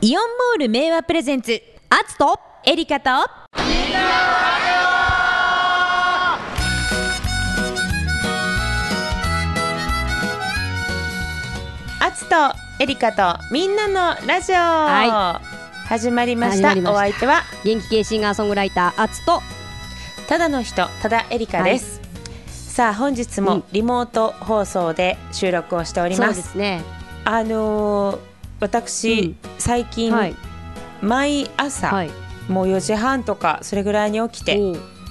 イオンモール名和プレゼンツアツとエリカと。アツとエリカとみんなのラジオ、は始まりました。始まりました。お相手は元気系シンガーソングライターアツと。ただの人ただエリカです、さあ本日もうん。リモート放送で収録をしておりそうま、ですすね。あのー私、うん。最近、はい。毎朝、はい。もう4時半とかそれぐらいに起きて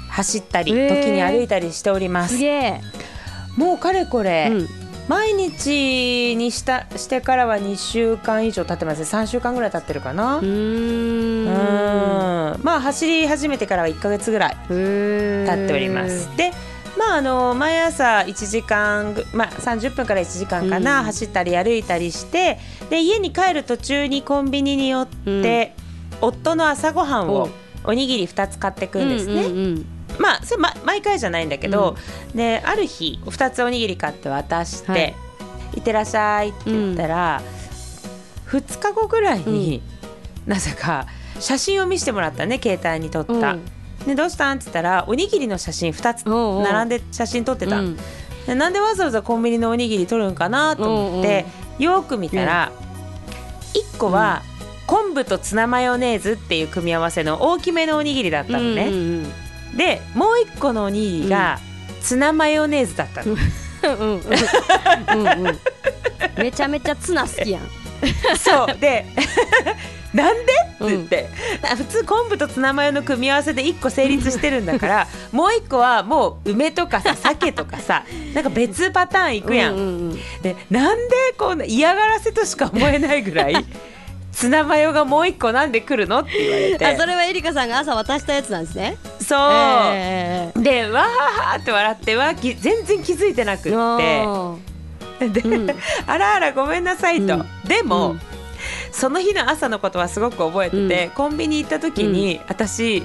走ったり、へー。時に歩いたりしております。もうかれこれ、うん。毎日にしたしてからは2週間以上経ってますね。3週間ぐらい経ってるかな。うん。ん。まあ走り始めてからは1ヶ月ぐらいへ経っております。でまああの毎朝1時間ぐ、まあ、30分から1時間かな、うん。走ったり歩いたりしてで家に帰る途中にコンビニに寄って、夫の朝ごはんをおにぎり2つ買ってくんですね、うんうんうん。まあそれ、ま、毎回じゃないんだけど、である日2つおにぎり買って渡して「はいい、ってらっしゃい」って言ったら、2日後ぐらいに、なぜか写真を見せてもらったね携帯に撮った。うんでどうしたん？って言ったらおにぎりの写真2つ並んで写真撮ってた、うん。でなんでわざわざコンビニのおにぎり撮るんかなと思ってよく見たら、1個は昆布とツナマヨネーズっていう組み合わせの大きめのおにぎりだったのね、うんうんでもう1個のおにぎりがツナマヨネーズだったの、うんうんうん。うんうん。めちゃめちゃツナ好きやん。そう。でなんで？ってうん言って、あ普通昆布とツナマヨの組み合わせで1個成立してるんだからもう1個はもう梅とかさ 鮭とかさなんか別パターンいくやん。うんうんうん。でなんでこんな嫌がらせとしか思えないぐらい ツナマヨがもう1個なんで来るのって言われて。あそれはエリカさんが朝渡したやつなんですね。そう、ええでわーはーって笑ってわーき全然気づいてなくって。あで、うん。あらあらごめんなさいと、うん。でも、うんその日の朝のことはすごく覚えてて、コンビニ行った時に、私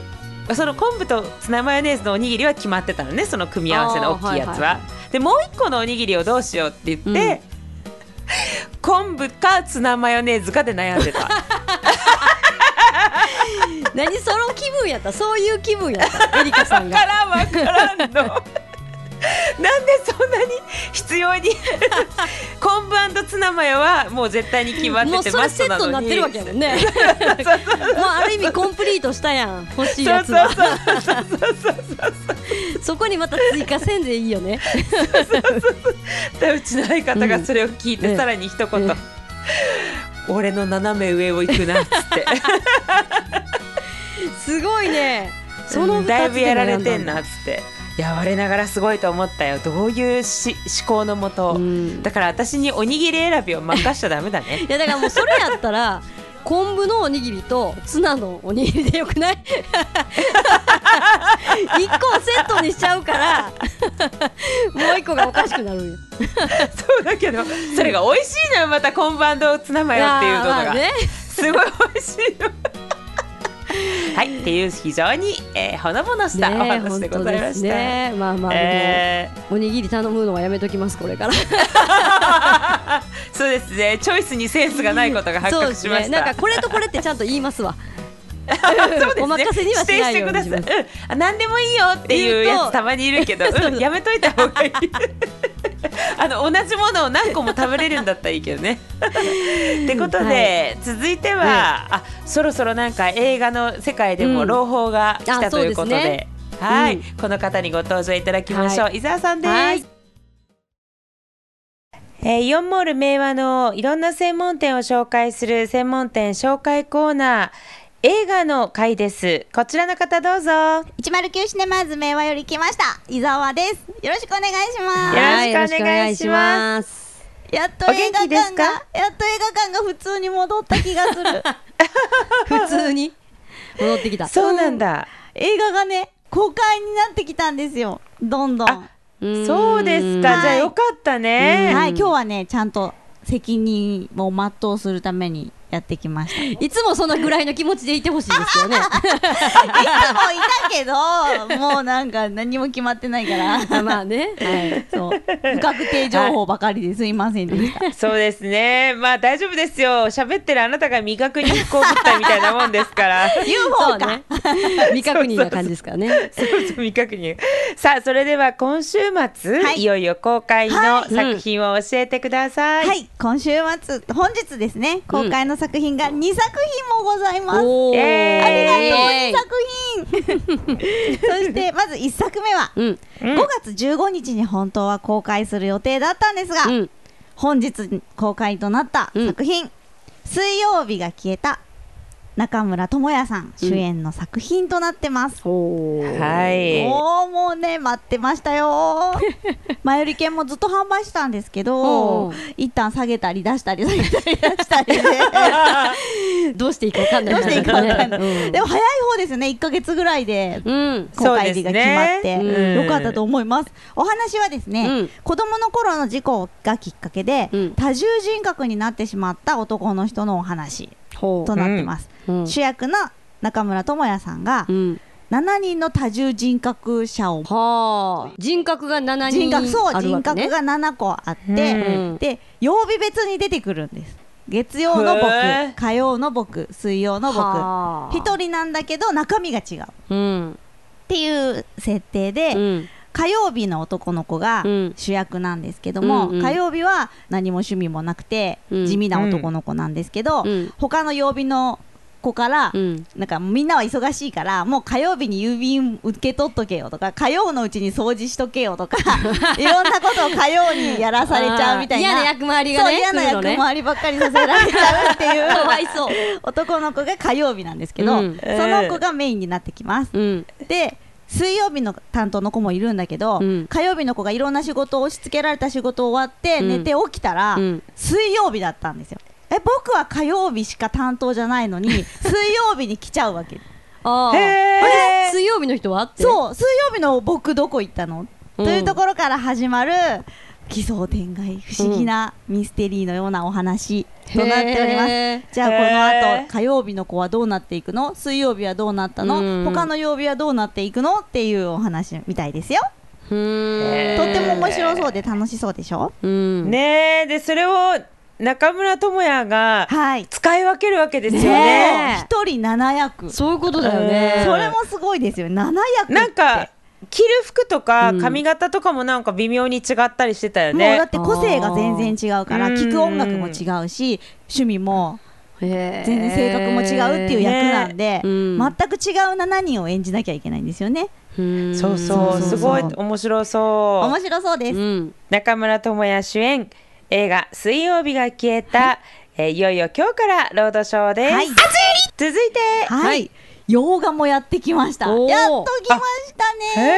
その昆布とツナマヨネーズのおにぎりは決まってたのねその組み合わせの大きいやつは。はいはいはでもう一個のおにぎりをどうしようって言って、昆布かツナマヨネーズかで悩んでた。ー 何その気分やった？そういう気分やった？エリカさんが。わからんわからんの。なんでそんなに必要に。昆布ツナマヨはもう絶対に決まっててもうそれセットになってるわけやもんね。もうある意味コンプリートしたやん欲しいやつは。そこにまた追加せんでいいよね。でうちの相方がそれを聞いて、うん。さらに一言、うん。俺の斜め上を行くなっつって。すごいね。そのだいぶやられてんなっつっていや我ながらすごいと思ったよ。どういうし思考のもと、うん。だから私におにぎり選びを任しちゃダメだね。いやだからもうそれやったら 昆布のおにぎりとツナのおにぎりでよくない？一個をセットにしちゃうからもう一個がおかしくなるんよ。そうだけどそれが美味しいのよまた昆布ツナマヨっていうのが、ね。すごい美味しいの はいっていう非常に、えー、ほのぼのしたおね話でございました、ね。まあまあえー。おにぎり頼むのはやめときますこれから。そうですね。チョイスにセンスがないことが発覚しました、ね。なんかこれとこれってちゃんと言いますわ。そうですね。お任せにはしないようにしてください、うん、あ何でもいいよっていうやつたまにいるけど、うん、やめといた方がいい あの同じものを何個も食べれるんだったらいいけどね。ってことで、続いては、あそろそろなんか映画の世界でもうん。朗報が来たあということで,、そうですね。はい、うん。この方にご登場いただきましょう、は伊沢さんです。はい。えーイオンモール明和のいろんな専門店を紹介する専門店紹介コーナー映画の回です。こちらの方どうぞ。109シネマーズ明和より来ました。伊沢です。よろしくお願いします。よろしくお願いします。やっと映画館がやっと映画館が普通に戻った気がする。普通に？戻ってきた。そうなんだ、映画がね公開になってきたんですよ。どんどん。あそうですか、はい。じゃあよかったね、はい今日はねちゃんと責任を全うするためにやってきましたいいつもそのぐらいの気持ちでいてほしいですよね。つもいたけどもうなんか何も決まってないから。あまあね、はい、そう。不確定情報ばかりですいませんでした。そうですね。まあ大丈夫ですよ。喋ってるあなたが未確認飛行物体みたいなもんですから。UFO か、ね。未確認な感じですからね。そうそう。未確認さあそれでは今週末、はい。い、よいよ公開のはい。作品を教えてください、はい、今週末本日ですね。公開の作品が2作品もございます、ありがとう。イエー。イ2作品。そしてまず1作目はうん。うん。5月15日に本当は公開する予定だったんですが、うん。本日公開となった作品「水曜日が消えた」中村智也さん主演の作品となってます、おー。はい。もうもうね待ってましたよ。前売り券もずっと販売してたんですけうんどう。ん一旦下げたり出したり下げたり出したりで。どうしていいかわかんない。どうしていいかわかんない。うん。でも早い方ですよね。1か月ぐらいでうん。公開日が決まって、そうですね。よかったと思います。お話はですね、うん。子供の頃の事故がきっかけで、うん。多重人格になってしまった男の人のお話。ほとなってます、ううん。主役の中村智也さんがうん。7人の多重人格者をはあ。人格が7人人格そう人格が7個あって、うん。で曜日別に出てくるんです。月曜の僕火曜の僕水曜の僕。はあ。一人なんだけど中身が違う。っうん。ていう設定で、うん火曜日の男の子がうん。主役なんですけども、うんうん。火曜日は何も趣味もなくて、うん。地味な男の子なんですけど、うん。他の曜日の子から、うん。なんかみんなは忙しいからもう火曜日に郵便受け取っとけよとか火曜のうちに掃除しとけよとか いろんなことを火曜にやらされちゃうみたいな嫌な役回りがねそう嫌な役回りばっかりさせられちゃうっていうかわいそう男の子が火曜日なんですけど、うん。その子がメインになってきます。うん。で水曜日の担当の子もいるんだけど、うん。火曜日の子がいろんな仕事を押し付けられた仕事終わって、うん。寝て起きたら、うん。水曜日だったんですよ。え僕は火曜日しか担当じゃないのに 水曜日に来ちゃうわけ。ああ水曜日の人は？って？そう水曜日の僕どこ行ったの、うん。というところから始まる奇想天外不思議なミステリーのようなお話となっております、へー。じゃあこの後火曜日の子はどうなっていくの？水曜日はどうなったの、うん。他の曜日はどうなっていくの？っていうお話みたいですよ。とっても面白そうで楽しそうでしょ？うん。ねえ。でそれを中村智也がはい。使い分けるわけですよね。ね。え。一人7役。そそういうことだよね。うんれもすごいですよ。7役って。なんか着る服とかうん。髪型とかもなんか微妙に違ったりしてたよもうだねっ。て個性が全然違うから聴く音楽も違うし趣味も全全然性格も違うっていう役なんで、うん。全く違う7人を演じなきゃいけないんですよね。そうそそうそうう。すごい面白そう。面白そうです、うん。中村智也主演映画「水曜日が消えた」えーいよいよ今日からロードショーです。はい。続いて。はい、はい洋画もやってきました。やっと来ましたへね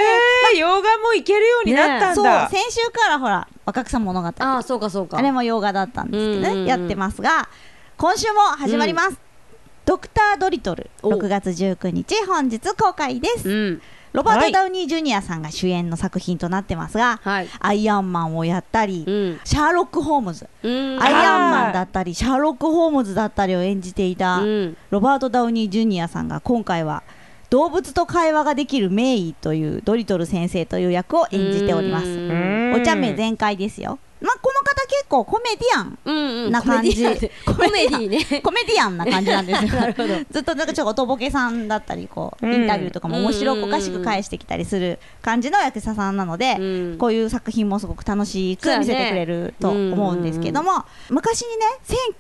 え洋画もいけるようになったんそう。だ。先週からほら若草物語ああそうかそうか。あれも洋画だったんですけどね、やってますが今週も始まります、ドクター・ドリトルお6月19日本日公開です、うんロバート・はいダウニー・ジュニアさんが主演の作品となってますが、はい。アイアンマンをやったり、うん。シャーロック・ホームズ、うん。アイアンマンだったりシャーロック・ホームズだったりを演じていた、うん。ロバート・ダウニー・ジュニアさんが今回は動物と会話ができるメイというドリトル先生という役を演じております。お茶目全開ですよ。まあこの方結構コメディアンうんうん。な感じコメディアン。コメディね。コメディアンな感じなんですよ。ずっとなんかちょっとおとぼけさんだったりこううんインタビューとかも面白くおかしく返してきたりする感じの役者さんなので、うん。こういう作品もすごく楽しく見せてくれると思うんですけども、昔にね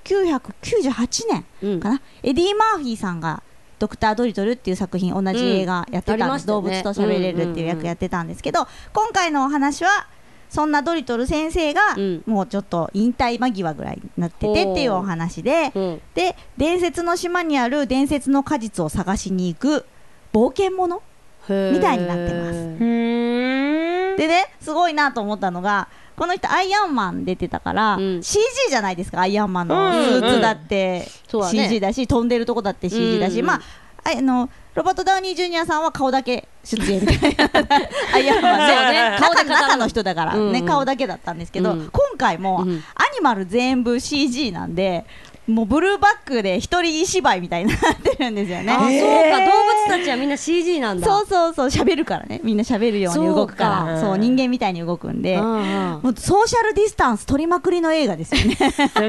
1998年うんかな、エディ・マーフィーさんが「ドクター・ドリトル」っていう作品同じ映画やってたんです、うんありましたよ動物ねと喋れるっていう役やってたんですけど、今回のお話はそんなドリトル先生がうん。もうちょっと引退間際ぐらいになっててっていうお話で、う。んで伝説の島にある伝説の果実を探しに行く冒険者？みたいになってます。でねすごいなと思ったのがこの人アイアンマン出てたから、うん。CG じゃないですかアイアンマンのうんスーツだって。そうだね。CG だし、飛んでるとこだって CG だし、うん。まあああのロバート・ダウニー・ジュニアさんは顔だけ出演みたいな。アイアンマンそうね。顔で語る中中の人だからね、うんうん顔だけだったんですけど、うん。今回も、うん。アニマル全部 CG なんでもうブルーバックで一人芝居みたいになってるんですよね。あ、そうか。動物たちはみんな CG なんだ。そうそうそう。喋るからね。みんな喋るように動くから。そうか。そう人間みたいに動くんで。うんうん。もうソーシャルディスタンス取りまくりの映画ですよね。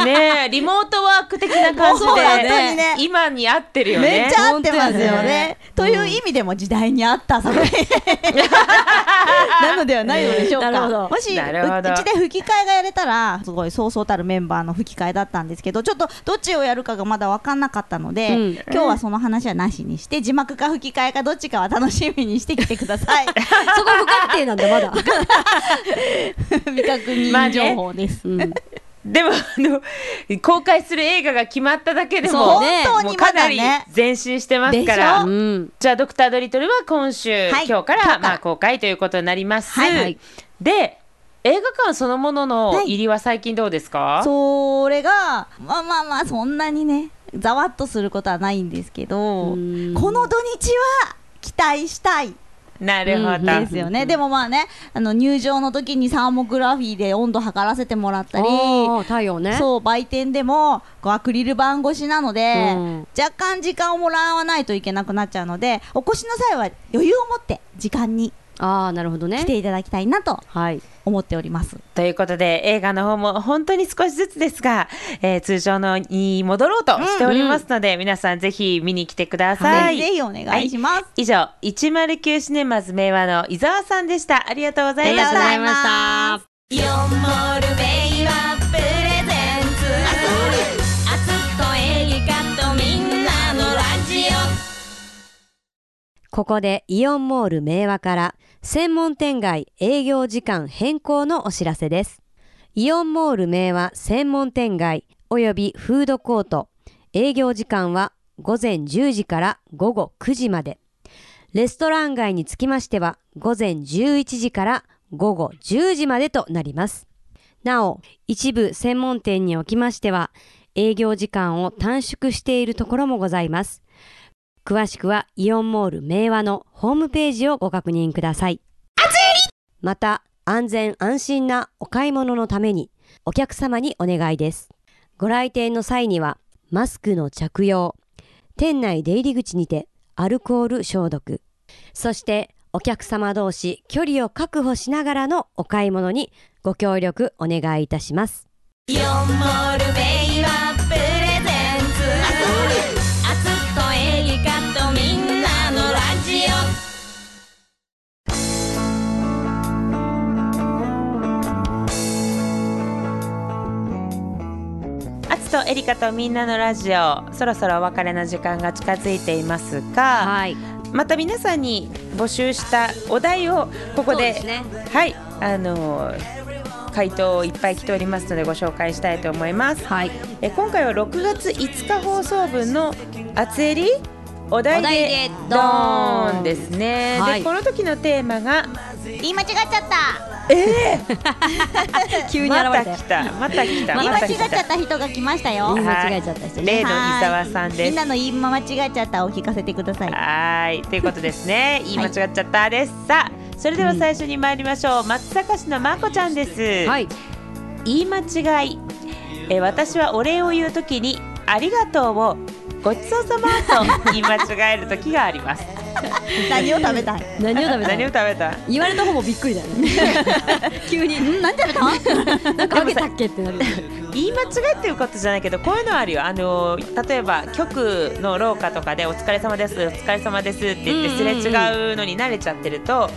ねリモートワーク的な感じそう本当にでね。今に合ってるよね。めっちゃ合ってますよね。ね。という意味でも時代に合った作品。なのではないのでしょうか。なるほど。もしうちで吹き替えがやれたらすごいそうそうたるメンバーの吹き替えだったんですけどちょっとどっちをやるかがまだ分かんなかったので、うん。今日はその話はなしにして字幕か吹き替えかどっちかは楽しみにしてきてください。そこ不確定なんだまだ、未確認情報です。うん、でもあの公開する映画が決まっただけでもね。もうかなり。前進してますかでらうん、じゃあドクタードリトルは今週、はい。今日から。まあ公開ということになります、はい。はい。で映画館そのもののはい。入りは最近どうですか、それがまあまあまあそんなにねざわっとすることはないんですけどうん。この土日は期待したい。なるほど、うんですよね、でもまあねあの入場の時にサーモグラフィーで温度測らせてもらったりね。そう売店でもこうアクリル板越しなので、うん。若干時間をもらわないといけなくなっちゃうのでお越しの際は余裕を持って時間にああなるほどね。来ていただきたいなとはい。思っております。ということで映画の方も本当に少しずつですが、えー通常のに戻ろうとしておりますので、皆さんぜひ見に来てください。はい、ぜひお願いします。以上109シネマズ明和の伊沢さんでした。ありがとうございました。ありがとうございましたイオンモールベイはプレゼンツ。あつとエリカとみんなのラジここでイオンモール明和から専門店街営業時間変更のお知らせです。イオンモール明和専門店街およびフードコート営業時間は午前10時から午後9時まで。レストラン街につきましては午前11時から午後10時までとなります。なお、一部専門店におきましては営業時間を短縮しているところもございます。詳しくはイオンモール明和のホームページをご確認ください。また、安全安心なお買い物のためにお客様にお願いです。ご来店の際にはマスクの着用、店内出入り口にてアルコール消毒、そしてお客様同士距離を確保しながらのお買い物にご協力お願いいたします。イオンモールアツとエリカとみんなのラジオそろそろお別れの時間が近づいていますが、はい。また皆さんに募集したお題をここでねはいあの回答いっぱい来ておりますのでご紹介したいと思います。はい。え今回は6月5日放送分の「あつえりお題ででドドーン」ーンですね。はいでこの時のテーマが言い間違っちゃった 急にま現れて。た来。た。また来た。言い間違っちゃった人が来ましたよ。言い。間違えちゃった人ね。例の伊沢さんです。みんなの言い間違えちゃったを聞かせてください。はーい。ということですね。言い間違っちゃったです、さあそれでは最初に参りましょう、松阪市のまこちゃんです、はい。言い間違い。え私はお礼を言うときにありがとうをごちそうさまと言い間違える時があります 何を食べたい？何を食べた何を食べた言われた方もびっくりだよね。急に。ん何食べた？なんかあげたっけってなる。言い間違いっていうことじゃないけどこういうのあるよあの例えば局の廊下とかで「お疲れ様ですお疲れ様です」って言ってすれ違うのに慣れちゃってると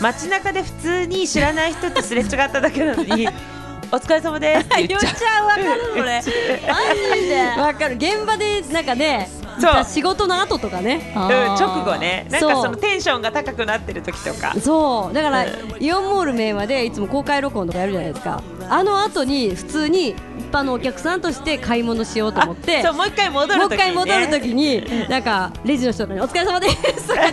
街中で普通に知らない人とすれ違っただけなのに「お疲れ様です」って言っちゃう。ちゃうわかるそれ。マジでわかる現場でなんかねそう。仕事の後とかね。うん、直後ね。なんかそのテンションが高くなってる時とか。そう。だからうん。イオンモール名和でいつも公開録音とかやるじゃないですか。あの後に普通に一般のお客さんとして買い物しようと思って。そうもう一回戻る時に、ね、もう一回戻る時になんかレジの人とかに「お疲れ様です」と かって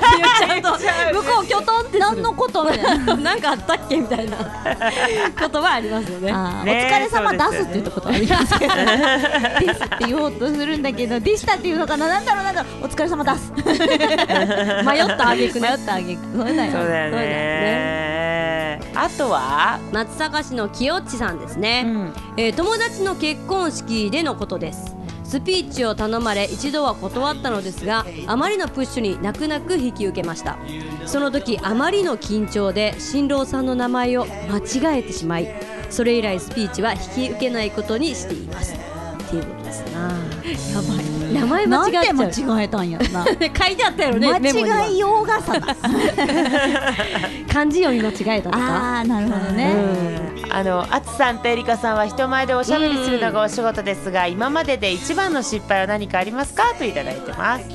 言っちゃうと向こうきょとんって何のことみたいななんかあったっけみたいな。ことはありますよね。ねお疲れ様出すって言ったことありますけどですって言おうとするんだけどでしたっていうのかななんだろうなんだろうお疲れ様出す。迷ったあげくね。迷ったあげくそうだよそうだよそうだよね。あとは、松阪市のきよっちさんですね、うん。えー友達の結婚式でのことです。スピーチを頼まれ一度は断ったのですがあまりのプッシュに泣く泣く引き受けました。その時あまりの緊張で新郎さんの名前を間違えてしまいそれ以来スピーチは引き受けないことにしています。っていうことですな。やばい名前間違えちゃう。なんで間違えたんやろな。書いてあったやろね間違いようがさだ漢字読み間違えたとか。ああなるほどね。あのあつさんとえりかさんは人前でおしゃべりするのがお仕事ですが、今までで一番の失敗は何かありますか？といただいてます。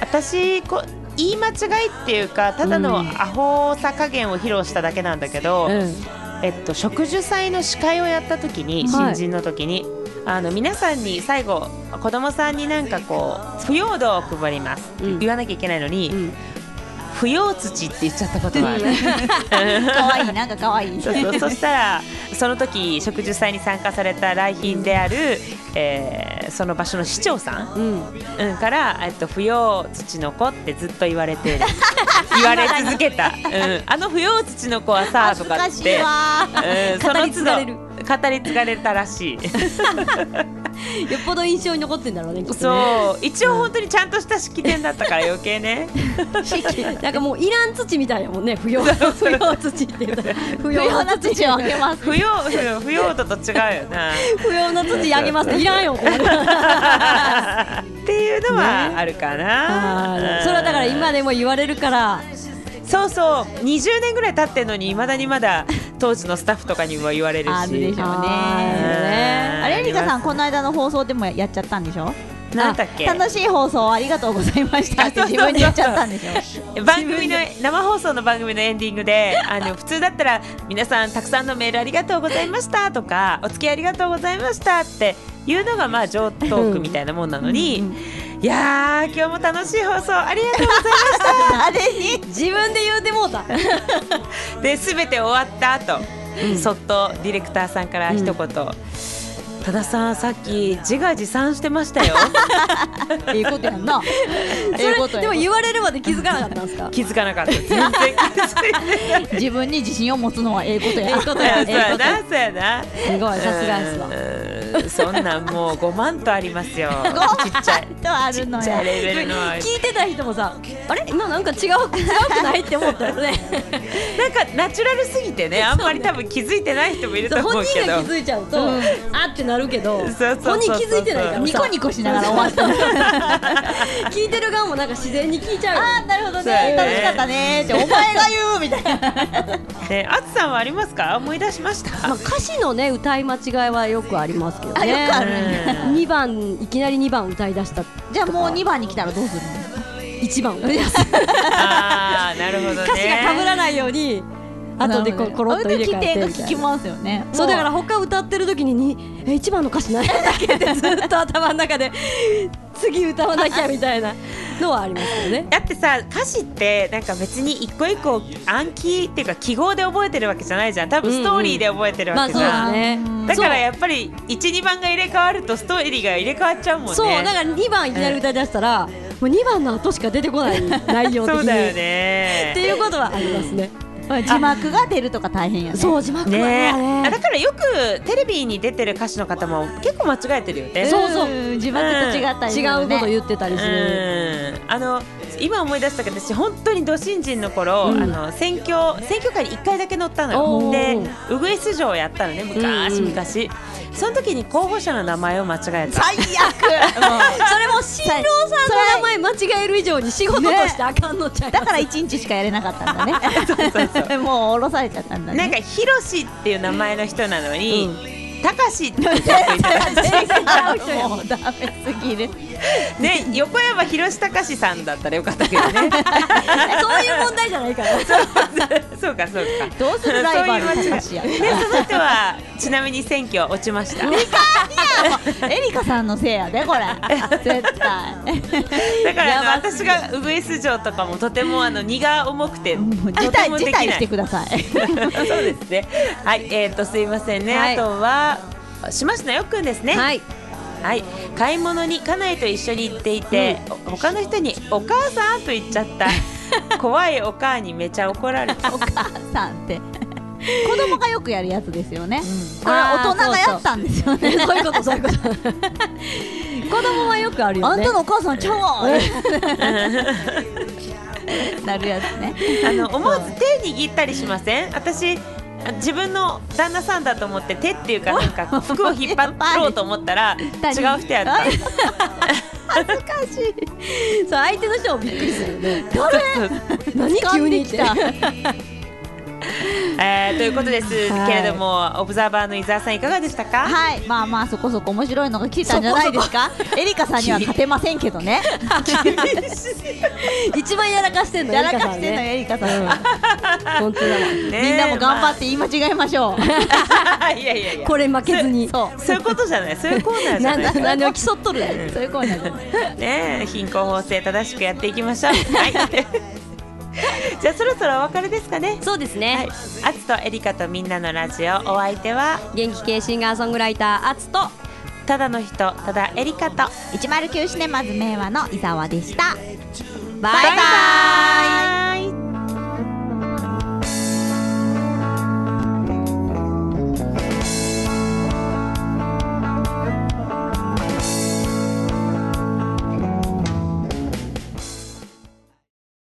私こ言い間違いっていうかただのアホさ加減を披露しただけなんだけど、うん。えっと、植樹祭の司会をやった時にはい。新人の時に、あの皆さんに最後子供さんになんかこう腐葉土を配ります、うん。言わなきゃいけないのに、うん。腐葉土って言っちゃったことがある。可愛いなんか可愛い。そうそう。そしたらその時植樹祭に参加された来賓である、えーその場所の市長さん、うん。うん、から、えっと、腐葉土の子ってずっと言われてる 言われ続けた、うん、あの腐葉土の子はさとかって。わうん、その語り継がれる。都度語り継がれたらしい。よっぽど印象に残ってんだろうねね。そう。一応本当にちゃんとした式典だったから余計ね。なんかもういらん土みたいやもんね。不要不要土って言ったら不不要な土をあげます。腐葉腐葉土と違うよな。不要な土あげます。いらんよっていうのはあるかな、あーそれはだから今でも言われるから。そうそう。20年ぐらい経ってんのにいまだにまだ当時のスタッフとかにも言われるし。あるでしょうね。ああれエリカさんこの間の放送でもやっちゃったんでしょ？なんだっけ？楽しい放送ありがとうございましたって自分で言っちゃったんでしょ？番組の生放送の番組のエンディングであの普通だったら皆さんたくさんのメールありがとうございましたとかお付き合いありがとうございましたっていうのがまあ上トークみたいなもんなのに、いやー今日も楽しい放送ありがとうございまし誰 に？自分で言うてもうた。た で全て終わった後、そっとディレクターさんから一言、多田さんさっき自画自賛してましたよ。ええことやんな。えそれでも言われるまで気づかなかったんですか？気づかなかった全然自分に自信を持つのはええことや。ええことや。そうやなそうやな。すごいさすがですわ。うんそんなんもう5万とありますよ。ちっちゃいとあるのちっちゃやいレベルの。聞いてた人もさあれ？今なんか違う違うくない？って思ったよね。なんかナチュラルすぎてねあんまり多分気づいてない人もいると思うけど。本人が気づいちゃうと、あってなるけど本人気づいてないからさ。ニコニコしながら終わった。聞いてる側もなんか自然に聞いちゃうよ。あーなるほどね。ね。楽しかったねってお前が言うみたいな。ねあつさんはありますか？思い出しました、まあ、歌詞のね歌い間違いはよくありますけどね。あよくある。んやうん。2番いきなり2番歌い出した。じゃあもう2番に来たらどうするの？1番歌い出す。あーなるほどね。歌詞が被らないように後でこコロッと入れ替えてみたいな。聞きますよねそうだから他歌ってる時ににえ一番の歌詞何だっけってずっと頭の中で 次歌わなきゃみたいなのはありますよね。だってさ歌詞ってなんか別に一個一個暗記っていうか記号で覚えてるわけじゃないじゃん。多分ストーリーで覚えてるわけじゃん、だからやっぱり12番が入れ替わるとストーリーが入れ替わっちゃうもんね。そうだから2番いきなり歌い出したら、もう2番の後しか出てこない内容的に。そうだよってねいうことはありますね。字幕が出るとか大変やね。そう字幕はねだからよくテレビに出てる歌手の方も結構間違えてるよね。そうそう。ん字幕と違ったりす違うこと言ってたりする。うん。あの今思い出したけど私本当にど新人の頃、うん。あの選挙選挙会に1回だけ乗ったのよ。でウグイス城をやったのね昔うん。昔、その時に候補者の名前を間違えた。最悪。それも新郎さんの名前間違える以上に仕事としてあかんのちゃうだから1日しかやれなかったんだね。もう降ろされちゃったんだね。なんかヒロシっていう名前の人なのに、うん。たかしって言ってた全然 違う人やもうダメすぎるね横山ひろしたかしさんだったらよかったけどね。そういう問題じゃないから。そうかそう。かどうするライバルでその人はちなみに選挙落ちました。エリカさんのせいやでこれ。絶対。だから私がウグイス城とかもとてもあの荷が重くて辞退辞退してください。そうですね。はいえっ、とすいませんね、はい。あとは島下よっくんですね。はい。はい、買い物に家内と一緒に行っていて、お他の人に「お母さん」と言っちゃった。怖いお母にめちゃ怒られた。お母さんって。子供がよくやるやつですよね、これは大人がやったんですよね。そういうことそういうこと。子供はよくあるよね。あんたのお母さんちゃうわ なるやつね。あの思わず手握ったりしません？私あ自分の旦那さんだと思って手っていうかなんか服を引っ張ろうと思ったら 違う人やった。恥ずかしい。そう相手の人もびっくりするよね。そうそう何急に来たえーということですはい。けれどもオブザーバーの伊沢さんいかがでしたか？はい。まあまあそこそこ面白いのが来たんじゃないですか？エリカさんには勝てませんけどね。一番やらかしてんのやらかしてんのエリカさんは本当だわ。ねみんなも頑張って言い間違えましょう。まあいやいやいや。これ負けずに。そう。そういうことじゃない。そういうコーナーじゃなないん何を競っとる。そういうコーナーじゃない。ね貧困法制正しくやっていきましょう。はい じゃあそろそろお別れですかね。そうですはい。ね、アツとエリカとみんなのラジオ。お相手は？元気系シンガーソングライターアツと。ただの人ただエリカと。109シネマズ名和の伊沢でした。ババイバイ